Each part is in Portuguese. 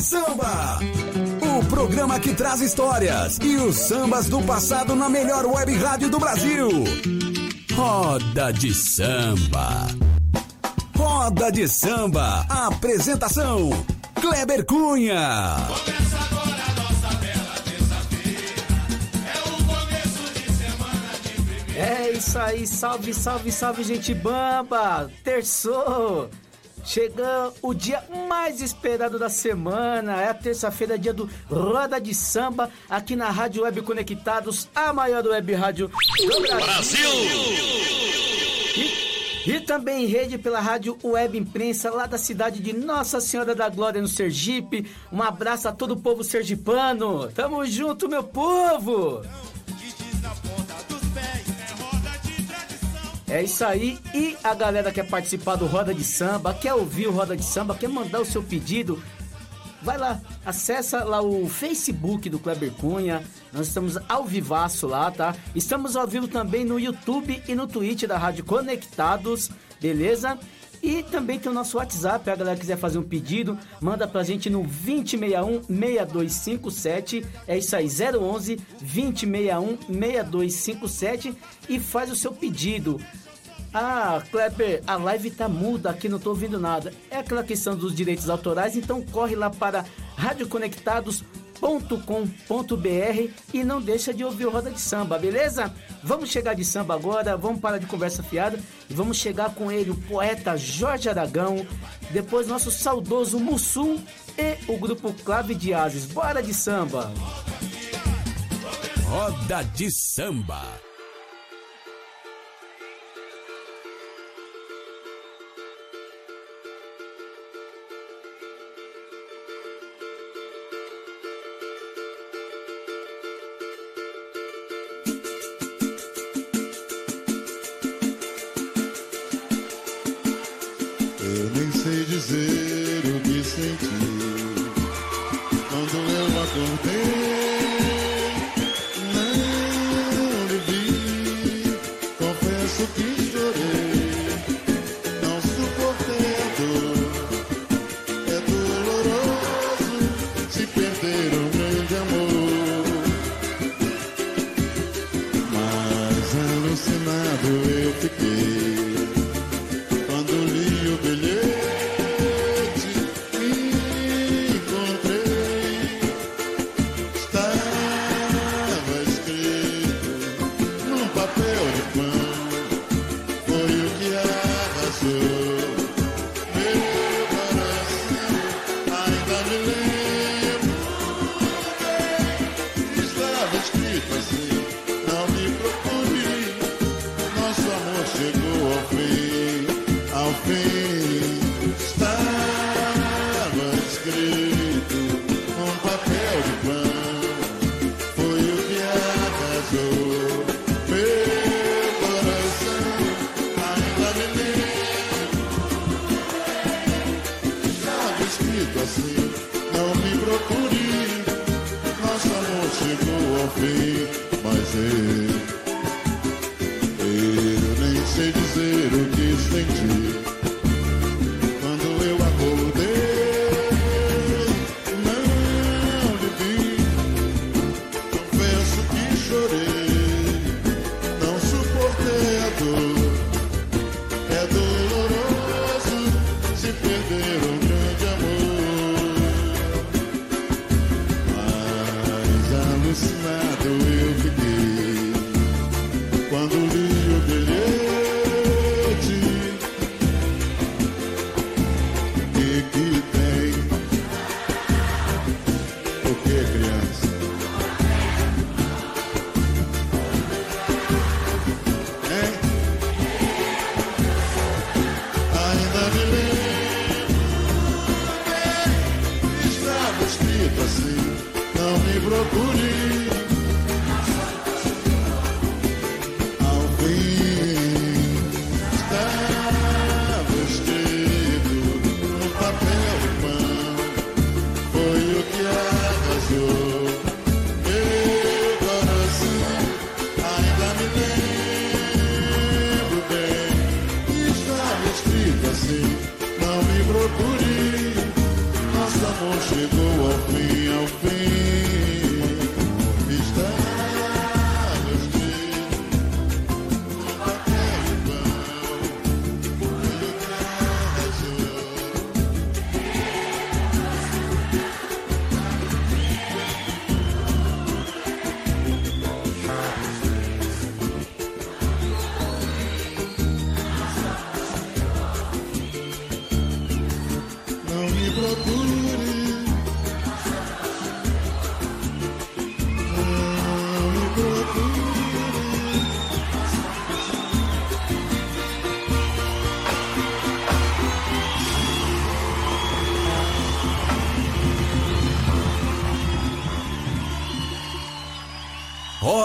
de Samba. O programa que traz histórias e os sambas do passado na melhor web rádio do Brasil. Roda de Samba. Roda de Samba. Apresentação: Kleber Cunha. Começa agora a nossa bela terça-feira. É o começo de semana de primeira. É isso aí, salve, salve, salve, gente bamba! Terçou! Chegou o dia mais esperado da semana, é a terça-feira, dia do Roda de Samba, aqui na Rádio Web Conectados, a maior web rádio do Brasil! E, e também em rede pela Rádio Web Imprensa, lá da cidade de Nossa Senhora da Glória, no Sergipe. Um abraço a todo o povo sergipano! Tamo junto, meu povo! É isso aí. E a galera quer participar do Roda de Samba, quer ouvir o Roda de Samba, quer mandar o seu pedido, vai lá, acessa lá o Facebook do Kleber Cunha. Nós estamos ao vivaço lá, tá? Estamos ao vivo também no YouTube e no Twitch da Rádio Conectados, beleza? E também tem o nosso WhatsApp, a galera quiser fazer um pedido, manda pra gente no 2061 6257, é isso aí, 011 2061 6257 e faz o seu pedido. Ah, Kleber, a live tá muda aqui, não tô ouvindo nada. É aquela questão dos direitos autorais, então corre lá para radioconectados.com.br e não deixa de ouvir o Roda de Samba, beleza? Vamos chegar de samba agora, vamos parar de conversa fiada e vamos chegar com ele, o poeta Jorge Aragão, depois nosso saudoso Mussum e o grupo Clave de Ases. Bora de samba! Roda de Samba. Escrito assim: Não me procure. Nosso amor chegou ao fim, mas eu eu nem sei dizer o que senti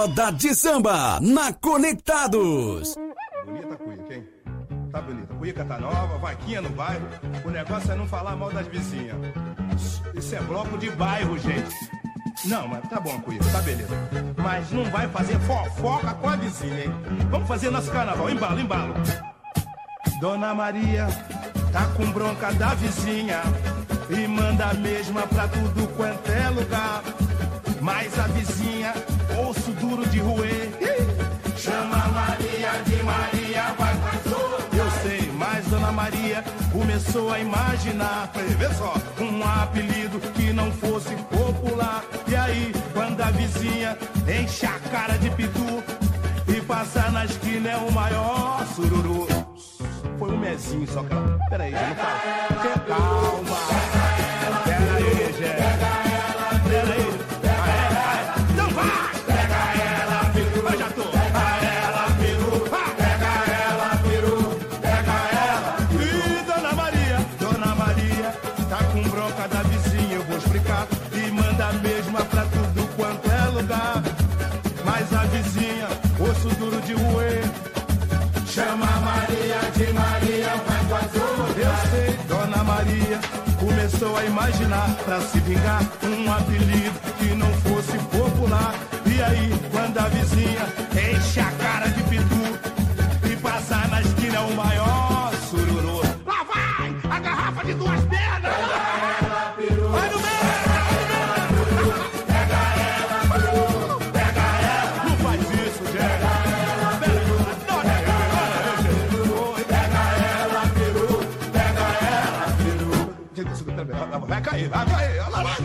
Roda de samba na Conectados. Bonita cuica, hein? Tá bonita. Cuica tá nova, vaquinha no bairro. O negócio é não falar mal das vizinhas. Isso é bloco de bairro, gente. Não, mas tá bom, cuica, tá beleza. Mas não vai fazer fofoca com a vizinha, hein? Vamos fazer nosso carnaval. Embalo, embalo. Dona Maria tá com bronca da vizinha e manda a mesma pra tudo quanto é lugar. Mas a vizinha, duro de ih, chama Maria de Maria, vai com Eu sei, mas Dona Maria começou a imaginar, vê só, um apelido que não fosse popular. E aí, quando a vizinha enche a cara de pitu e passa na esquina é o maior sururu. Foi um mezinho só que ela. Peraí, já não. Com bronca da vizinha, eu vou explicar. E manda a mesma pra tudo quanto é lugar. Mas a vizinha, osso duro de roer. Chama Maria de Maria, vai azul. Eu sei, Dona Maria começou a imaginar pra se vingar um apelido que não fosse popular. E aí, quando a vizinha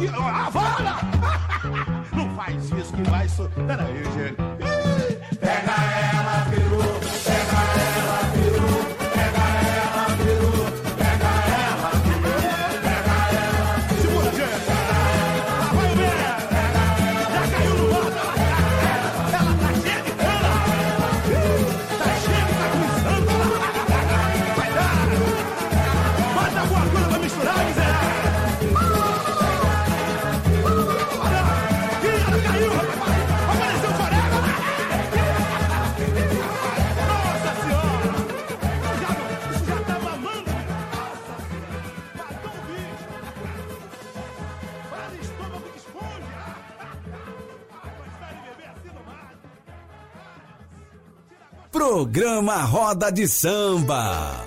cair. Olha lá, aqui, ó, a vara! Não faz isso que vai... so- Pera aí, gente. Programa Roda de Samba.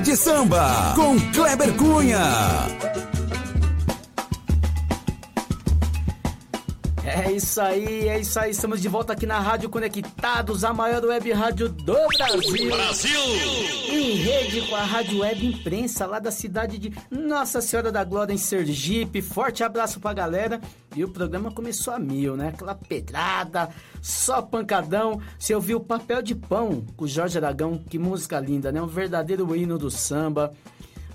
De Samba com Kleber Cunha. Isso aí, é isso aí. Estamos de volta aqui na Rádio Conectados, a maior web rádio do Brasil. Brasil! Em rede com a Rádio Web Imprensa, lá da cidade de Nossa Senhora da Glória, em Sergipe. Forte abraço pra galera. E o programa começou a mil, né? Aquela pedrada, só pancadão. Você ouviu o Papel de Pão com o Jorge Aragão. Que música linda, né? Um verdadeiro hino do samba.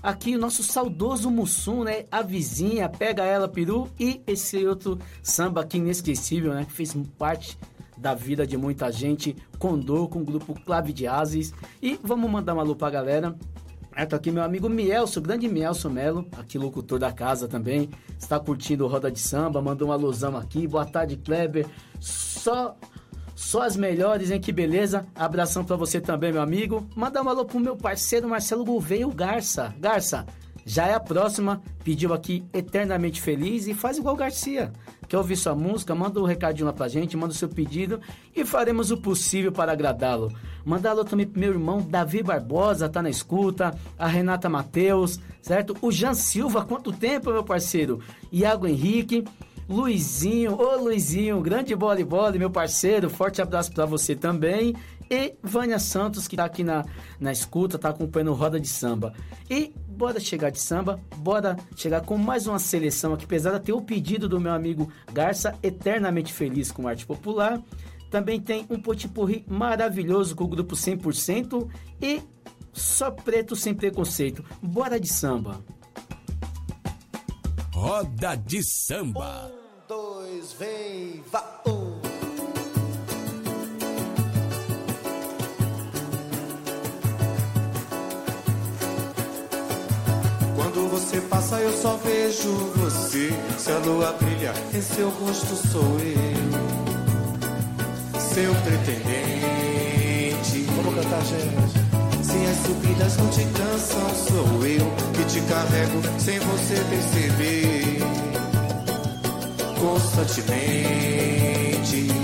Aqui o nosso saudoso Mussum, né? A vizinha, pega ela, peru. E esse outro samba aqui inesquecível, né? Que fez parte da vida de muita gente. Condor com o grupo Clave de Ases. E vamos mandar uma alô pra galera. É, tá aqui meu amigo Mielso, grande Mielso Melo, aqui locutor da casa também. Está curtindo Roda de Samba, mandou uma alusão aqui. Boa tarde, Kleber. Só só as melhores, hein? Que beleza. Abração pra você também, meu amigo. Manda um alô pro meu parceiro Marcelo Gouveia, Garça. Garça, já é a próxima. Pediu aqui Eternamente Feliz e faz igual Garcia. Quer ouvir sua música? Manda um recadinho lá pra gente, manda o seu pedido e faremos o possível para agradá-lo. Manda alô também pro meu irmão Davi Barbosa, tá na escuta. A Renata Mateus, certo? O Jean Silva, quanto tempo, meu parceiro? Iago Henrique. Luizinho, ô Luizinho, grande bola meu parceiro, forte abraço pra você também. E Vânia Santos, que tá aqui na, na escuta, tá acompanhando Roda de Samba. E bora chegar de samba, bora chegar com mais uma seleção aqui, apesar de ter o pedido do meu amigo Garça, eternamente feliz com arte popular. Também tem um potipurri maravilhoso com o grupo 100% e só preto sem preconceito. Bora de samba. Roda de Samba. Um, dois, vem, vá, um. Quando você passa, eu só vejo você. Se a lua brilha, em seu rosto sou eu. Seu pretendente. Vamos cantar, gente. Se as subidas não te cansam, sou eu que te carrego sem você perceber. Constantemente.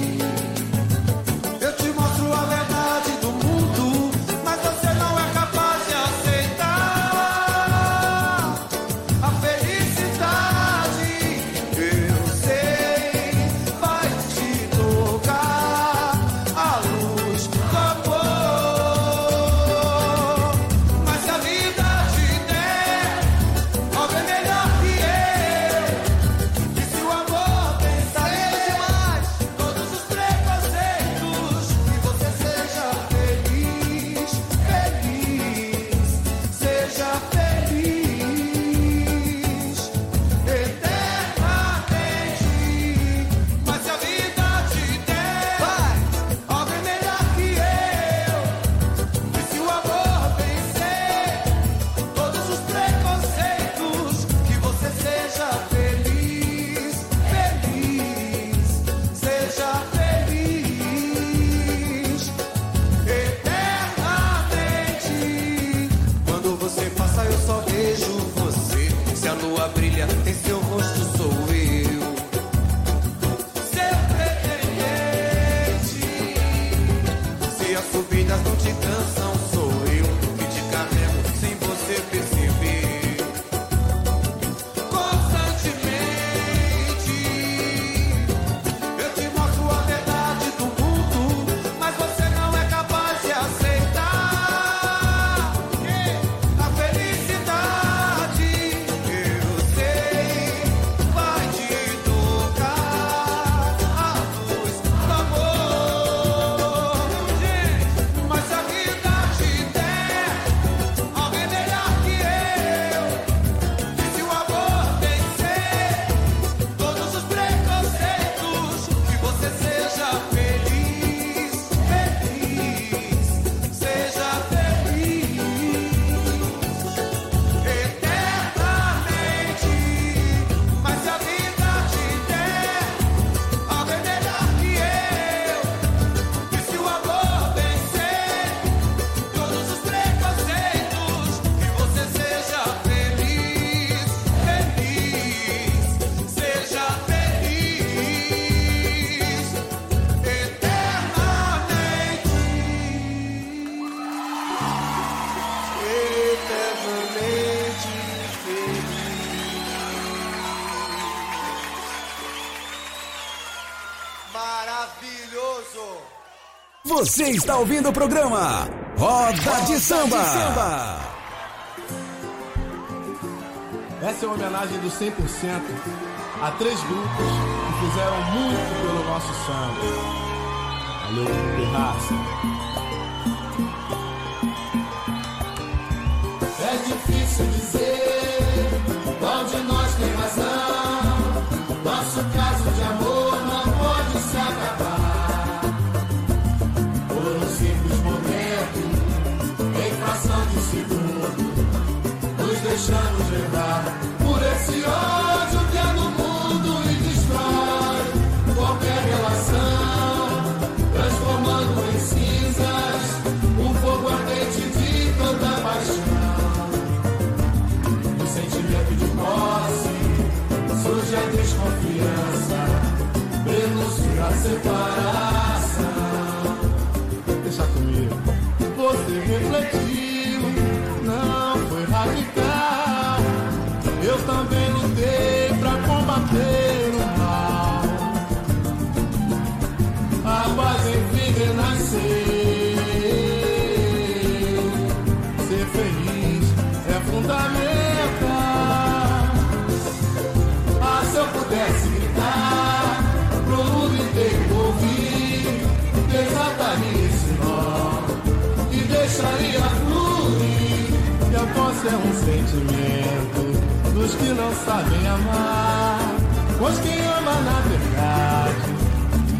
Você está ouvindo o programa Roda de Samba. Essa é uma homenagem do 100% a três grupos que fizeram muito pelo nosso samba. Valeu, Terraça. É difícil dizer qual de nós tem razão. Nosso caso de amor deixamos levar por esse ódio que há no mundo e destrói qualquer relação, transformando em cinzas um fogo ardente de tanta paixão. No sentimento de posse surge a desconfiança, prenúncio da É um sentimento dos que não sabem amar. Pois quem ama na verdade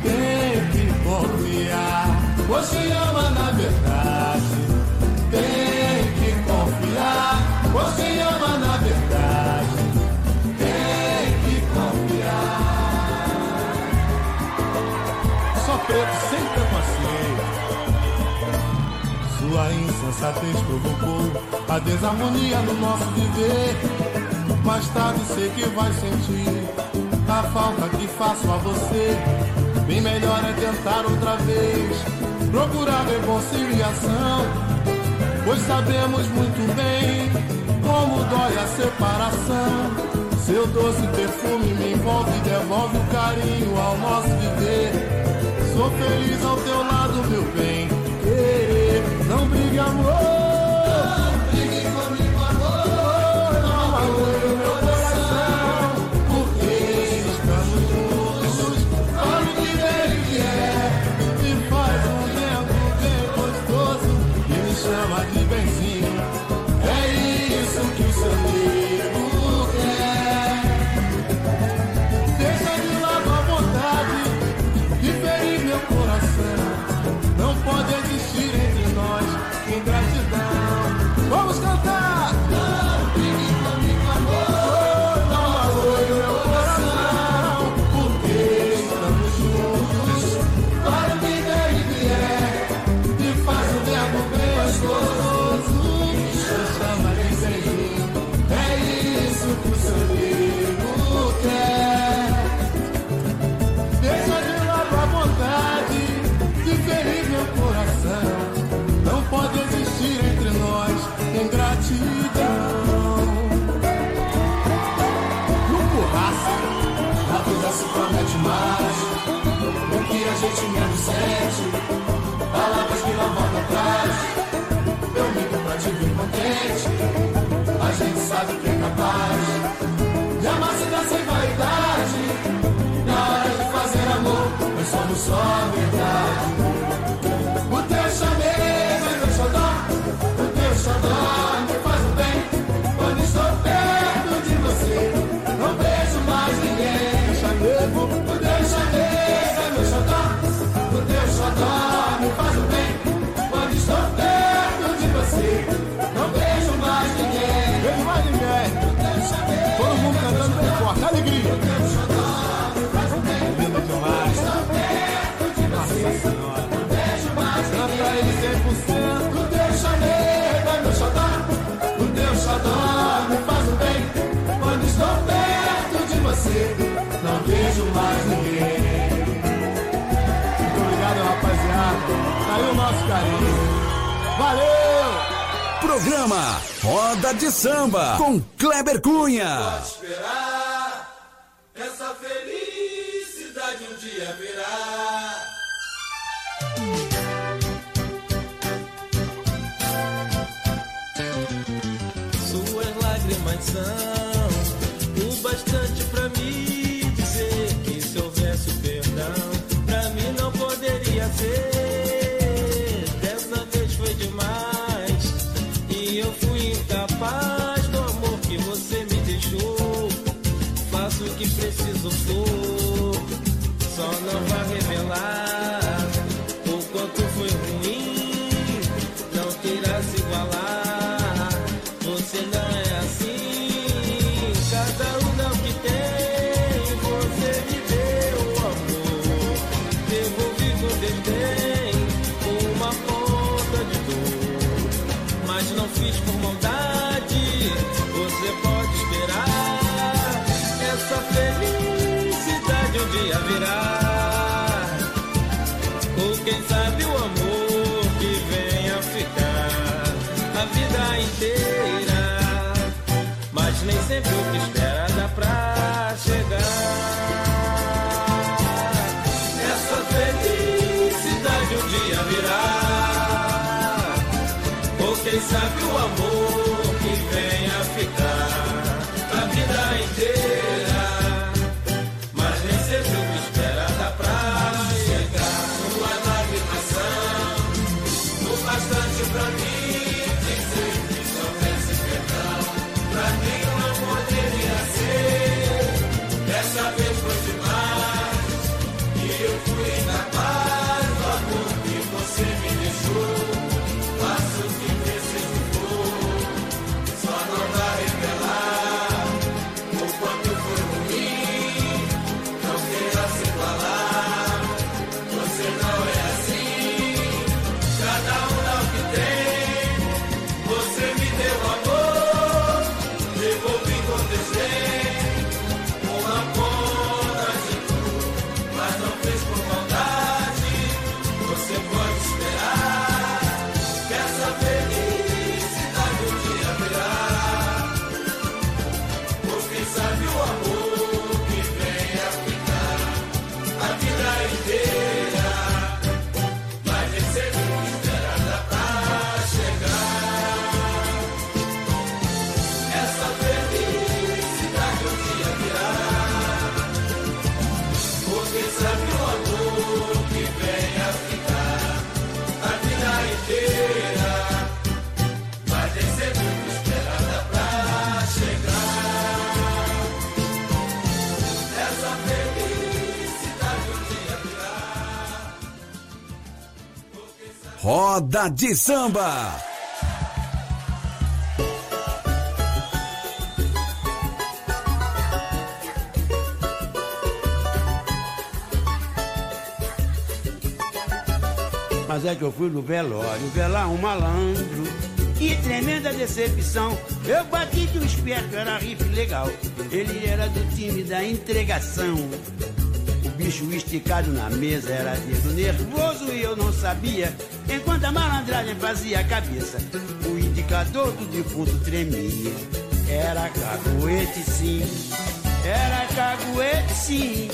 tem que confiar. Pois quem ama na verdade tem que confiar. Pois quem ama na verdade tem que confiar. Só preto sem preconceito. Sua insensatez provocou a desarmonia no nosso viver. Mais tarde sei que vai sentir a falta que faço a você. Bem melhor é tentar outra vez, procurar reconciliação. Pois sabemos muito bem como dói a separação. Seu doce perfume me envolve e devolve o carinho ao nosso viver. Sou feliz ao teu lado, meu bem. Não brigue, amor. sabe que é capaz de amar-se sem vaidade. Na hora de fazer amor, nós somos só a verdade. Programa Roda de Samba com Kleber Cunha. sempre o que espero. Roda de Samba. Mas é que eu fui no velório, velar um malandro. E tremenda decepção, eu bati que o esperto era riff legal. Ele era do time da entregação. O bicho esticado na mesa era dedo nervoso e eu não sabia. Enquanto a malandragem fazia a cabeça, o indicador do defunto tremia. Era caguete sim, era caguete sim.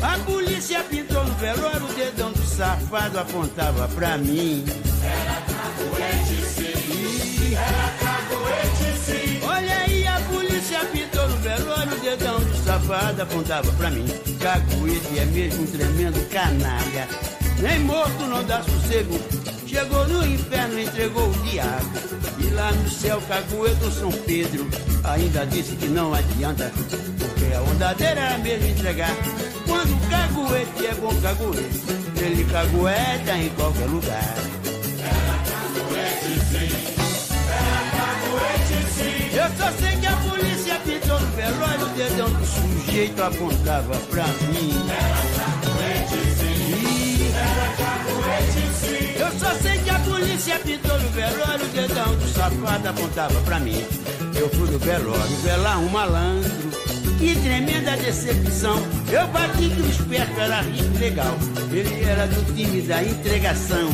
A polícia pintou no velório, o dedão do safado apontava pra mim. Era caguete sim, era caguete sim. Olha aí, a polícia pintou no velório, o dedão do safado apontava pra mim. Caguete é mesmo um tremendo canalha nem morto não dá sossego. Chegou no inferno, entregou o diabo. E lá no céu, Cagueto São Pedro ainda disse que não adianta. Porque a onda dele era mesmo entregar. Quando o caguete é bom caguete, ele cagueta em qualquer lugar. Eu só sei que a polícia pintou no velório, o dedão do sujeito apontava pra mim. Ih, Eu só sei que a polícia pintou no velório, o dedão do safado apontava pra mim. Eu fui no velório, velar um malandro. Que tremenda decepção. Eu bati que o esperto era rico legal. Ele era do time da entregação.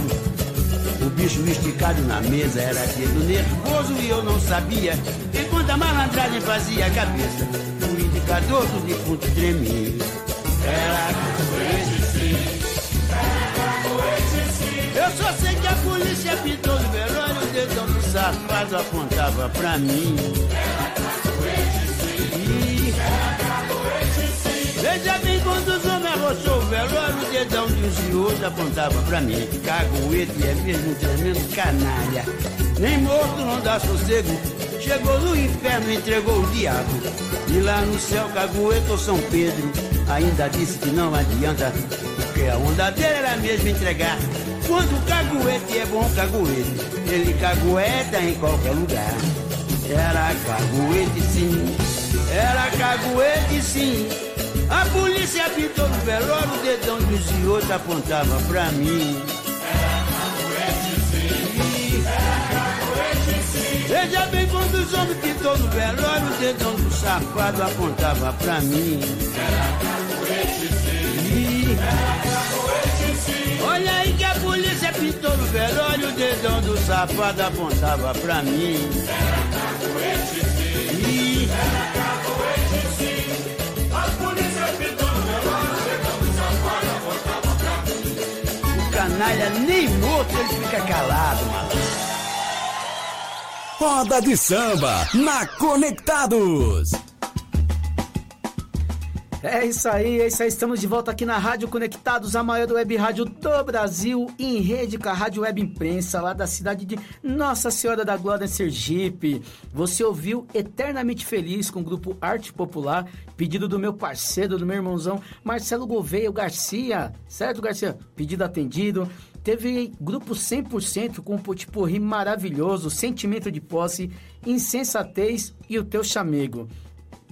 O bicho esticado na mesa era dedo nervoso e eu não sabia. Enquanto a malandragem fazia a cabeça, o indicador do defunto tremia. Era. Eu só sei que a polícia pintou no velório, o dedão do safado apontava pra mim. Ih, Veja bem quando os homens arrochou o velório, o dedão de e outros apontava pra mim. Caguete é mesmo um tremendo canalha. Nem morto não dá sossego. Chegou no inferno, entregou o diabo. E lá no céu, Caguete ou São Pedro ainda disse que não adianta. Porque a onda dele era mesmo entregar. Quando o caguete é bom caguete, ele cagueta em qualquer lugar. Era caguete sim, era caguete sim. A polícia pintou no velório, o dedão dos outros apontava pra mim. Veja bem quando os homens pintou no velório, o dedão do safado apontava pra mim. Ih, Olha aí que a polícia pintou no velório, o dedão do safado apontava pra mim. Ih, O canalha nem morto ele fica calado, malandro. Roda de samba na Conectados. É isso aí, é isso aí. Estamos de volta aqui na Rádio Conectados, a maior web rádio do Brasil, em rede com a Rádio Web Imprensa, lá da cidade de Nossa Senhora da Glória, em Sergipe. Você ouviu Eternamente Feliz com o grupo Arte Popular, pedido do meu parceiro, do meu irmãozão Marcelo Gouveia Garcia. Certo, Garcia? Pedido atendido. Teve grupo 100% com um potipurri maravilhoso, sentimento de posse, insensatez e o teu chamego.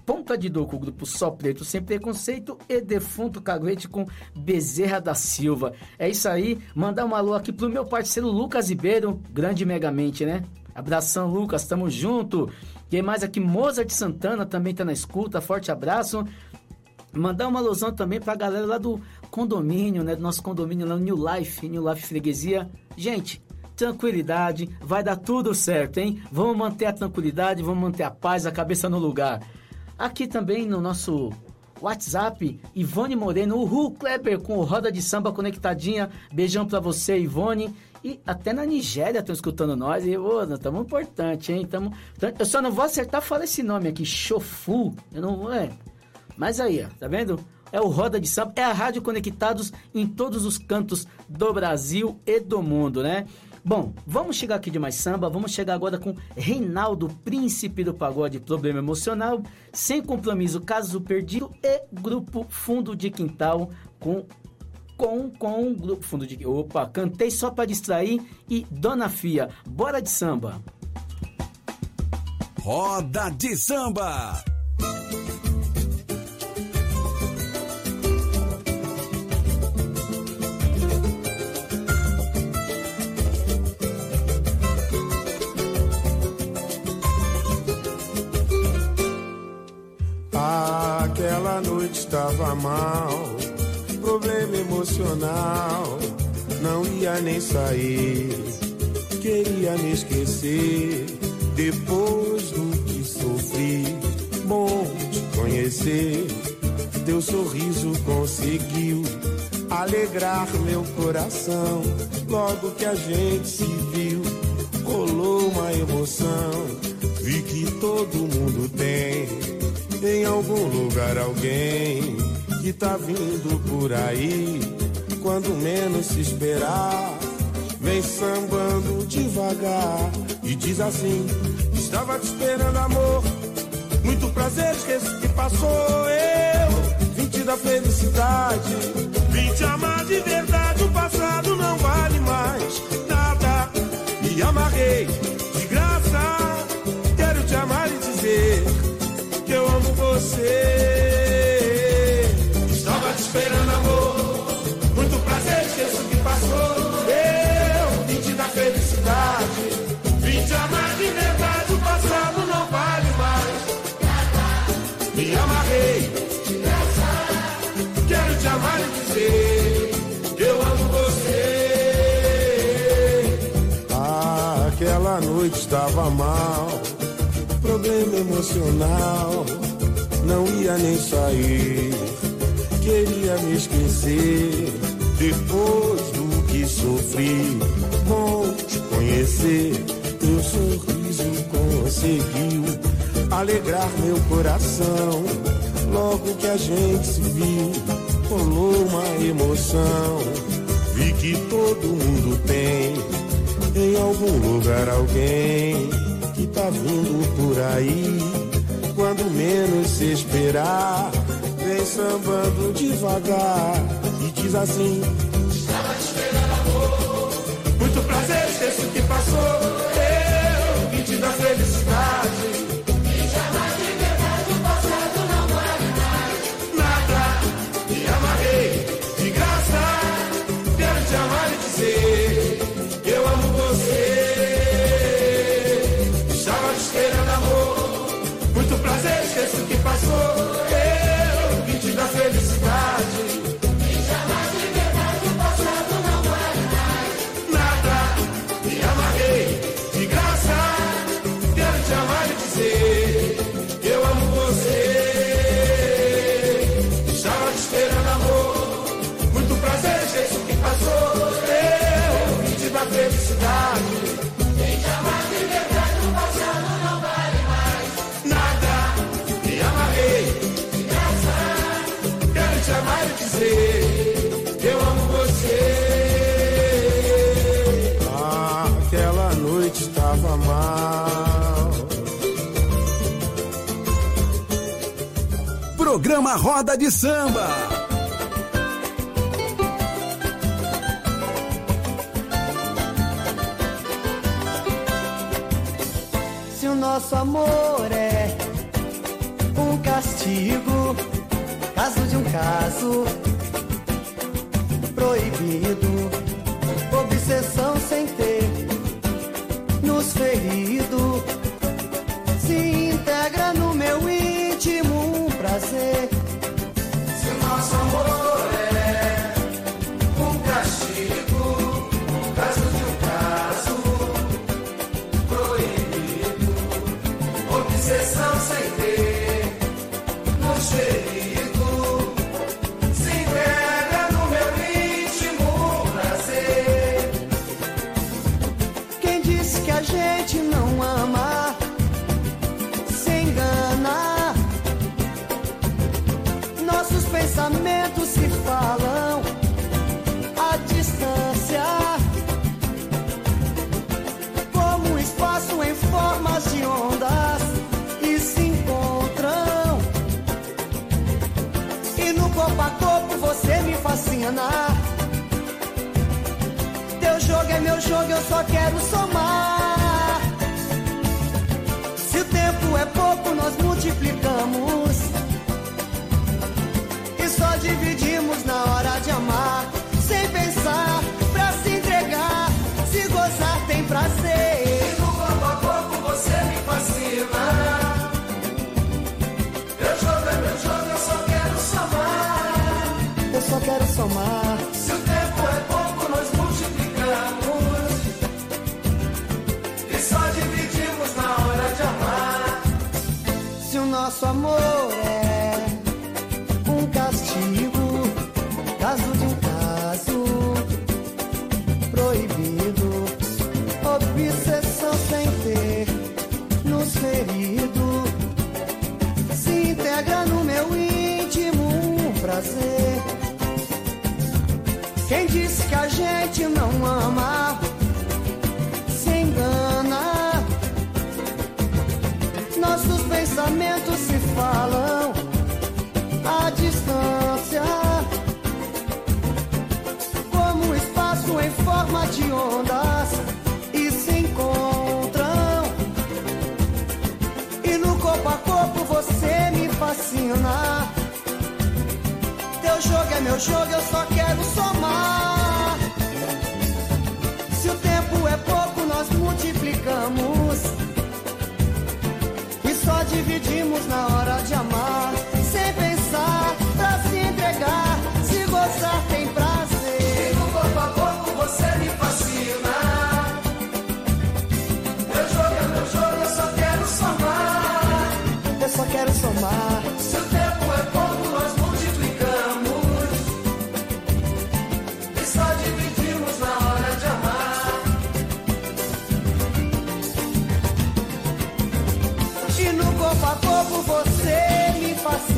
Ponta de Dor com o grupo Só Preto Sem Preconceito e Defunto Caguete com Bezerra da Silva. É isso aí, mandar uma alô aqui pro meu parceiro Lucas Ribeiro, grande megamente, né? Abração, Lucas, tamo junto. Quem mais aqui? Mozart Santana também tá na escuta, forte abraço. Mandar uma alusão também pra galera lá do condomínio, né? Do nosso condomínio lá, New Life, New Life Freguesia. Gente, tranquilidade, vai dar tudo certo, hein? Vamos manter a tranquilidade, vamos manter a paz, a cabeça no lugar. Aqui também no nosso WhatsApp, Ivone Moreno, o Kleber com Roda de Samba conectadinha. Beijão pra você, Ivone. E até na Nigéria estão escutando nós. E, ô, nós estamos importante, hein? Tamo, eu só não vou acertar falar esse nome aqui, Chofu. Eu não é. Mas aí, ó, tá vendo? É o Roda de Samba, é a Rádio Conectados em todos os cantos do Brasil e do mundo, né? Bom, vamos chegar aqui de mais samba, vamos chegar agora com Reinaldo, príncipe do pagode, problema emocional, sem compromisso, caso perdido e grupo Fundo de Quintal com com com grupo Fundo de Opa, cantei só para distrair e Dona Fia, bora de samba. Roda de samba. Estava mal, problema emocional, não ia nem sair, queria me esquecer. Depois do que sofri, bom te conhecer. Teu sorriso conseguiu alegrar meu coração. Logo que a gente se viu, rolou uma emoção. Vi que todo mundo tem em algum lugar alguém que tá vindo por aí. Quando menos se esperar, vem sambando devagar e diz assim: Estava te esperando, amor. Muito prazer, esqueço que passou. Eu vim te dar felicidade, vim te amar de verdade. O passado não vale mais nada. Me amarrei de graça. Quero te amar e dizer que eu amo você. Mal, problema emocional, não ia nem sair, queria me esquecer. Depois do que sofri, bom te conhecer, teu sorriso conseguiu alegrar meu coração. Logo que a gente se viu, rolou uma emoção. Vi que todo mundo tem em algum lugar alguém que tá vindo por aí. Quando menos se esperar, vem sambando devagar e diz assim: Estava te esperando, amor. Muito prazer, esqueço que passou. Eu vim te dar felicidade. Programa Roda de Samba. Se o nosso amor é um castigo, caso de um caso proibido, obsessão sem ter nos ferido, se integra no meu íntimo prazer. Se o nosso amor fascina. Teu jogo é meu jogo, eu só quero somar. Se o tempo é pouco, nós multiplicamos. quero somar. Se o tempo é pouco, nós multiplicamos. E só dividimos na hora de amar. Se o nosso amor é um castigo, caso de um caso proibido, obsessão sem ter nos ferido, se integra no meu íntimo um prazer. Quem disse que a gente não ama se engana. Nossos pensamentos se falam à distância. Como espaço em forma de ondas e se encontram. E no corpo a você me fascina. Teu jogo é meu jogo, eu só quero somar. Se o tempo é pouco, nós multiplicamos. E só dividimos na hora de amar. Sem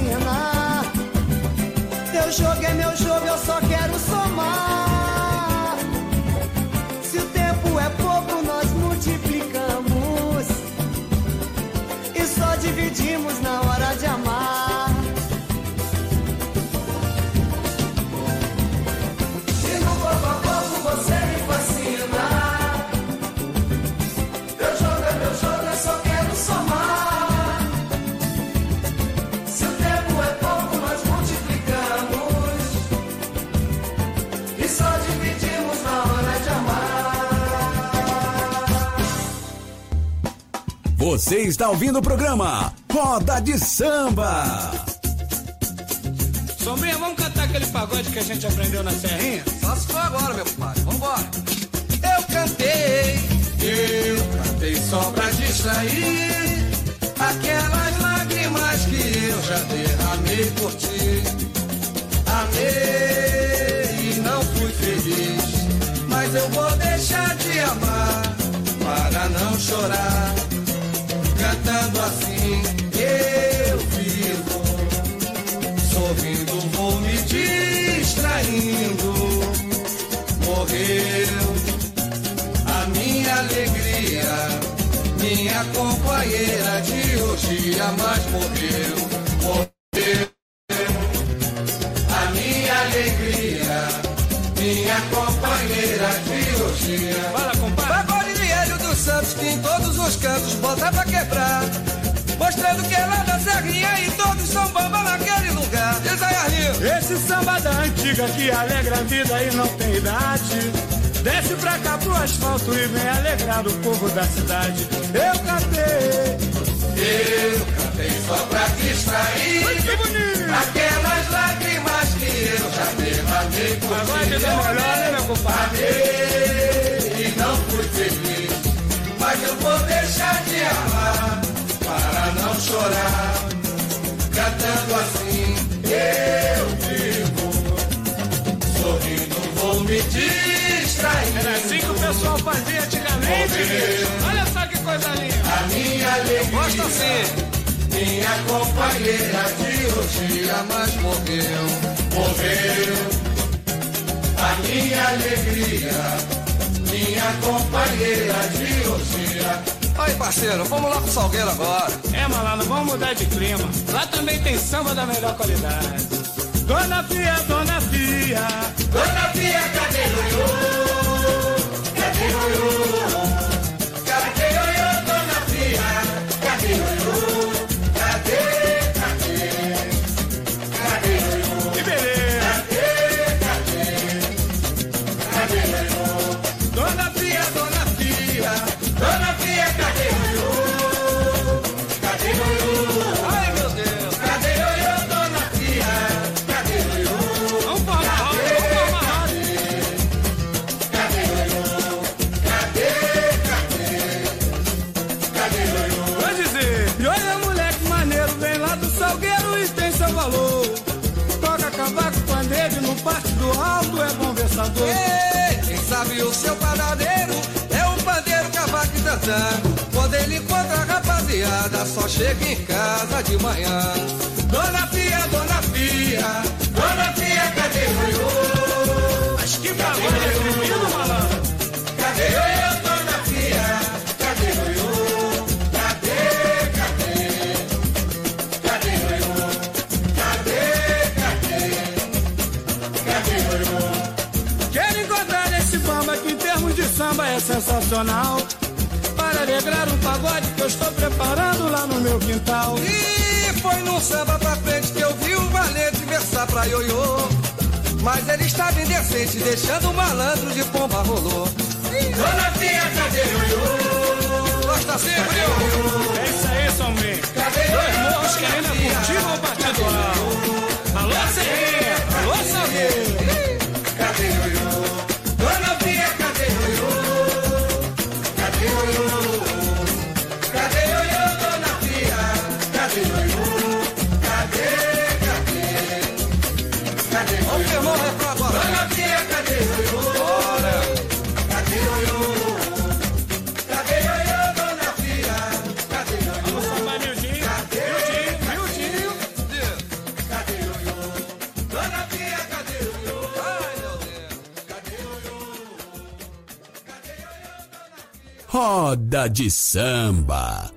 me fascina. Teu jogo é meu jogo, eu só quero somar. Você está ouvindo o programa Roda de Samba. Sombrinha, vamos cantar aquele pagode que a gente aprendeu na Serrinha? Só se for agora, meu pai. Vambora. Eu cantei, eu cantei só pra distrair aquelas lágrimas que eu já derramei por ti. Amei e não fui feliz, mas eu vou deixar de amar para não chorar. Assim, eu vivo sorrindo, vou me distraindo. Morreu a minha alegria, minha companheira de hoje jamais morreu. Morreu a minha alegria, minha companheira de hoje. Fala, compadre. Pagode de Hélio dos Santos que em todos os cantos bota pra quebrar. Mostrando que é lá da Serrinha e todos são bamba naquele lugar. Diz aí, Arlinho. Esse samba da antiga que alegra a vida e não tem idade. Desce pra cá pro asfalto e vem alegrar o povo da cidade. Eu cantei. Eu cantei só pra distrair Que bonito. aquelas lágrimas que eu já derramei por Pagode ti. do melhor, né, meu compadre? Amei e não fui feliz, mas eu vou deixar de amar não chorar. Cantando assim, eu vivo, sorrindo vou me distraindo. Era assim que o pessoal fazia antigamente. Olha só que coisa linda. A minha alegria, Gosto assim. minha companheira de hoje jamais morreu, morreu. A minha alegria, minha companheira de hoje. Aí, parceiro, vamos lá pro Salgueiro agora. É, malandro, vamos mudar de clima. Lá também tem samba da melhor qualidade. Dona Fia, Dona Fia. Dona Pia, cadê Ioiô? Cadê Ioiô? Do alto é conversador. Ei, quem sabe o seu padadeiro é o pandeiro cavalo nada. Quando ele encontra a rapaziada, só chega em casa de manhã. Dona Fia, Dona Fia, Dona Fia, cadê o? Mas que menino, malandro? Cadê o sensacional. Para alegrar um pagode que eu estou preparando lá no meu quintal. E foi num samba pra frente que eu vi o valente versar pra ioiô. Mas ele estava indecente, deixando o malandro de pomba rolou. Dona Fia, cadê o ioiô? Gosta sempre, ioiô. É isso aí, Sombrinho. Cadê Dois morros querendo curtir o alto. Alô, Serrinha. Alô, Salgueiro. Roda de samba.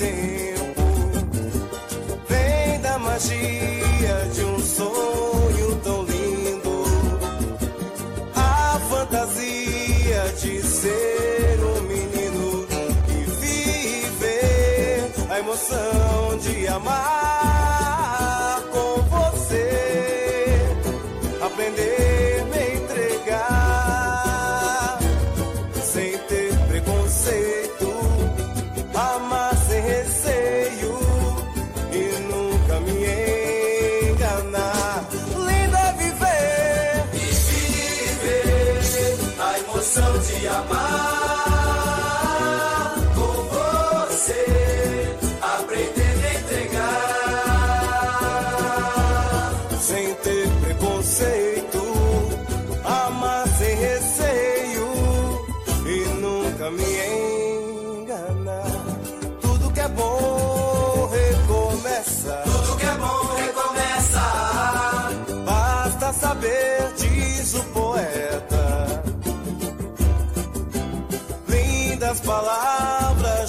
Tempo. Vem da magia de um sonho tão lindo a fantasia de ser um menino e viver a emoção de amar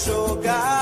palavras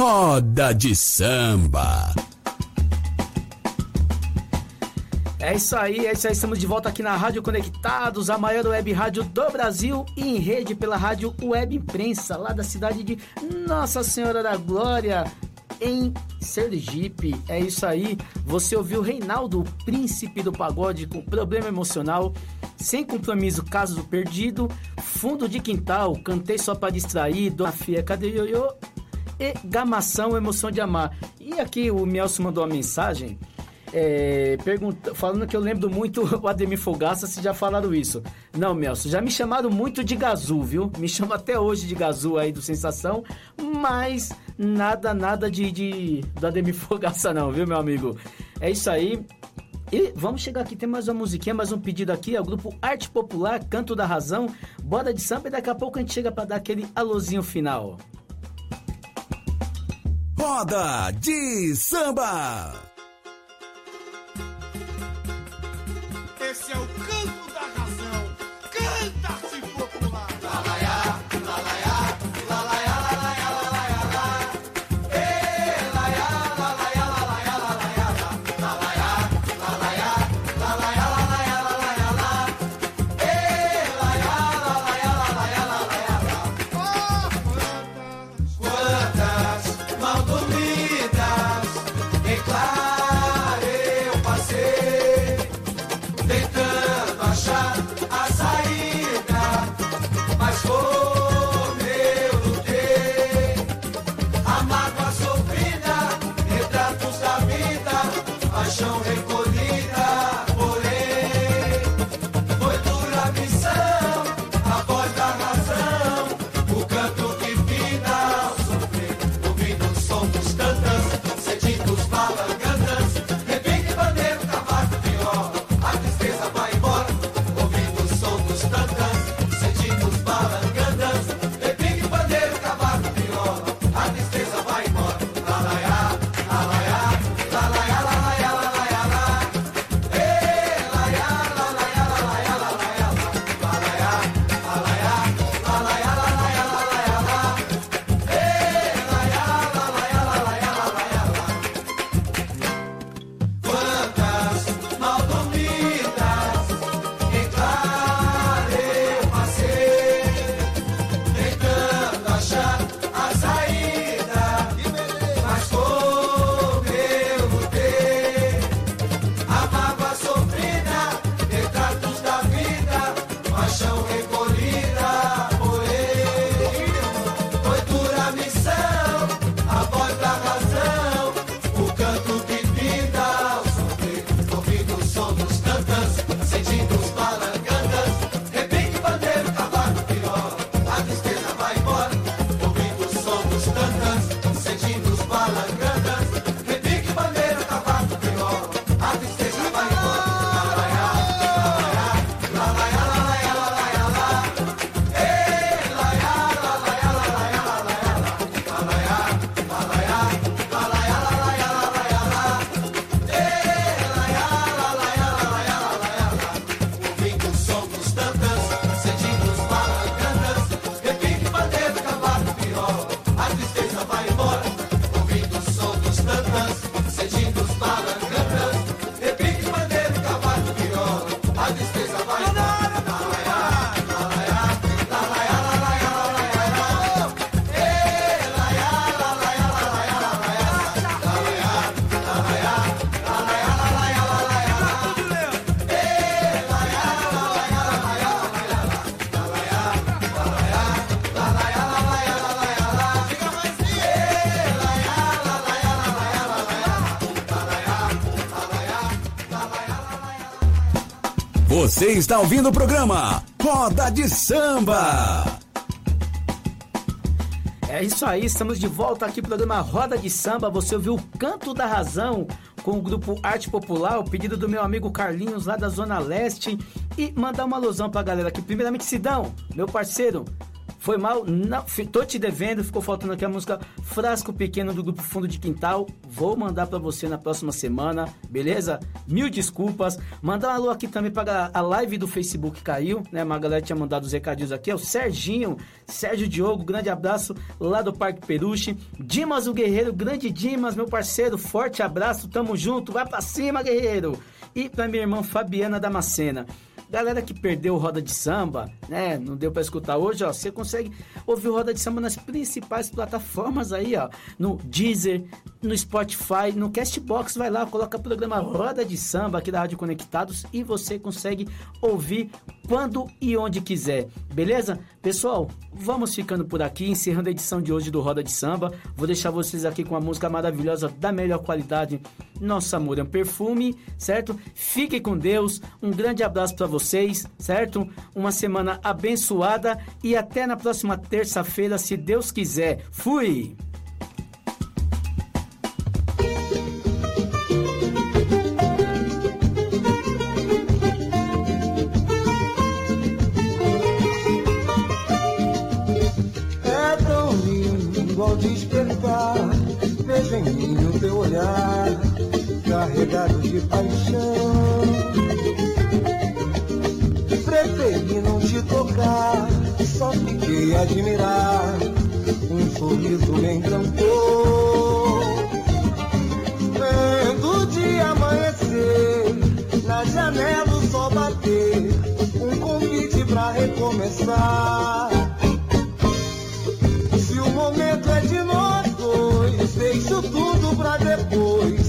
Roda de Samba. É isso aí, é isso aí. Estamos de volta aqui na Rádio Conectados, a maior web rádio do Brasil e em rede pela Rádio Web Imprensa, lá da cidade de Nossa Senhora da Glória, em Sergipe. É isso aí. Você ouviu Reinaldo, príncipe do pagode, com problema emocional, sem compromisso, caso perdido, fundo de quintal, cantei só para distrair, Dona Fia, cadê Ioiô? E Gamação, emoção de amar. E aqui o Mielson mandou uma mensagem. É, pergunta, falando que eu lembro muito o Ademir Fogaça, se já falaram isso. Não, Melson, já me chamaram muito de Gazu, viu? Me chama até hoje de Gazu aí do Sensação, mas nada, nada de, de do Ademir Fogaça não, viu, meu amigo? É isso aí. E vamos chegar aqui, tem mais uma musiquinha, mais um pedido aqui, é o grupo Arte Popular, Canto da Razão, Boda de Samba, e daqui a pouco a gente chega para dar aquele alôzinho final. Roda de Samba. Esse é o Você está ouvindo o programa Roda de Samba. É isso aí, estamos de volta aqui pro programa Roda de Samba. Você ouviu o Canto da Razão com o grupo Arte Popular, o pedido do meu amigo Carlinhos lá da Zona Leste. E mandar uma alusão pra galera aqui. Primeiramente, Sidão, meu parceiro, Foi mal, não, tô te devendo, ficou faltando aqui a música Frasco Pequeno do grupo Fundo de Quintal. Vou mandar pra você na próxima semana, beleza? Mil desculpas. Mandar um alô aqui também para a live do Facebook caiu, né? Uma galera tinha mandado os recadinhos aqui, é o Serginho, Sérgio Diogo, grande abraço lá do Parque Peruche. Dimas o Guerreiro, grande Dimas, meu parceiro, forte abraço, tamo junto, vai pra cima, guerreiro! E pra minha irmã Fabiana Damascena. Galera que perdeu Roda de Samba, né? Não deu pra escutar hoje, ó. Você consegue ouvir Roda de Samba nas principais plataformas aí, ó. No Deezer, no Spotify, no Castbox. Vai lá, coloca o programa Roda de Samba aqui da Rádio Conectados e você consegue ouvir quando e onde quiser. Beleza? Pessoal, vamos ficando por aqui, encerrando a edição de hoje do Roda de Samba. Vou deixar vocês aqui com a música maravilhosa da melhor qualidade, Nosso Amor é um Perfume, certo? Fiquem com Deus, um grande abraço para vocês, certo? Uma semana abençoada e até na próxima terça-feira, se Deus quiser. Fui! De paixão. Preferi não te tocar, só fiquei admirar, um sorriso me encantou. Vendo o dia amanhecer, na janela o sol bater, um convite pra recomeçar. Se o momento é de nós dois, deixo tudo pra depois.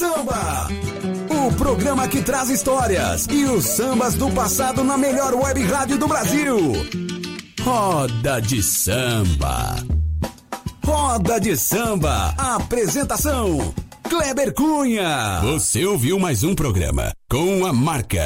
Samba. O programa que traz histórias e os sambas do passado na melhor web rádio do Brasil. Roda de Samba. Roda de Samba. Apresentação: Kleber Cunha. Você ouviu mais um programa com a marca